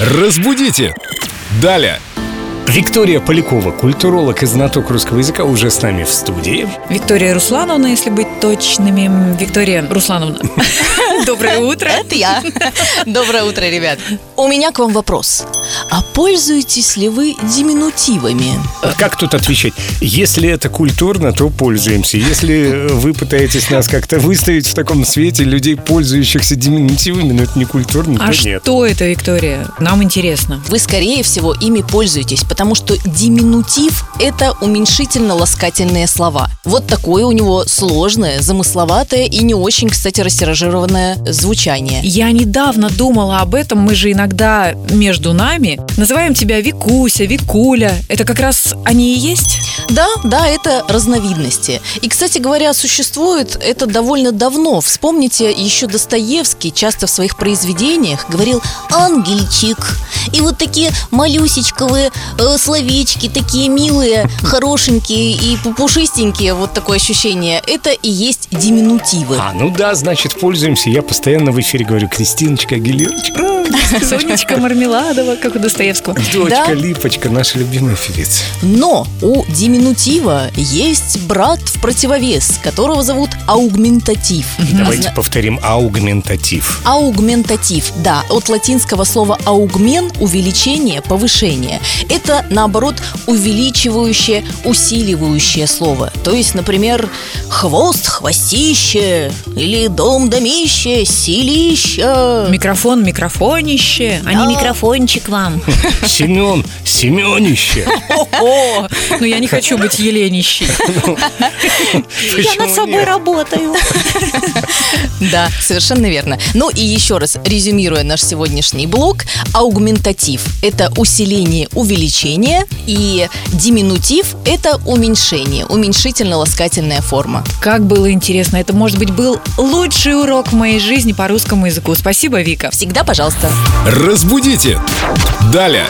Разбудите! Далее! Виктория Полякова, культуролог и знаток русского языка, уже с нами в студии. Виктория Руслановна, если быть точными. Виктория Руслановна. Доброе утро. Это я. Доброе утро, ребят. У меня к вам вопрос. А пользуетесь ли вы диминутивами? А Как тут отвечать? Если это культурно, то пользуемся. Если вы пытаетесь нас как-то выставить в таком свете людей, пользующихся диминутивами, но это не культурно, А то нет. что это, Виктория? Нам интересно. Вы, скорее всего, ими пользуетесь, потому что диминутив – это уменьшительно-ласкательные слова. Вот такое у него сложное, замысловатое и не очень, кстати, растиражированное звучание. Я недавно думала об этом. Мы же иногда между нами называем тебя Викуся, Викуля. Это как раз они и есть? Да, да, это разновидности. И, кстати говоря, существует это довольно давно. Вспомните, еще Достоевский часто в своих произведениях говорил «ангельчик». И вот такие малюсечковые э, словечки, такие милые, хорошенькие и пушистенькие, вот такое ощущение, это и есть диминутивы. А, ну да, значит, пользуемся. Я постоянно в эфире говорю Кристиночка, Гелерочка, Сонечка Мармеладова, как у Достоевского. дочка, Да. Липочка, наша любимая певица. Но у диминутива есть брат в противовес, которого зовут аугментатив. Давайте Зна- повторим аугментатив. Аугментатив, да, от латинского слова аугмен – увеличение, повышение. Это, наоборот, увеличивающее, усиливающее слово. То есть, например, хвост, хвостище, или дом, домище, силище. Микрофон, микрофонище, а Да. не микрофончик вам. Семен, Семенище. О, ну я не хочу быть еленищей. Почему нет? работаю. Да, совершенно верно. Ну и еще раз, резюмируя наш сегодняшний блок, аугментатив – это усиление, увеличение, и диминутив – это уменьшение, уменьшительно-ласкательная форма. Как было интересно. Это, может быть, был лучший урок в моей жизни по русскому языку. Спасибо, Вика. Всегда, пожалуйста. Разбудите! Далее!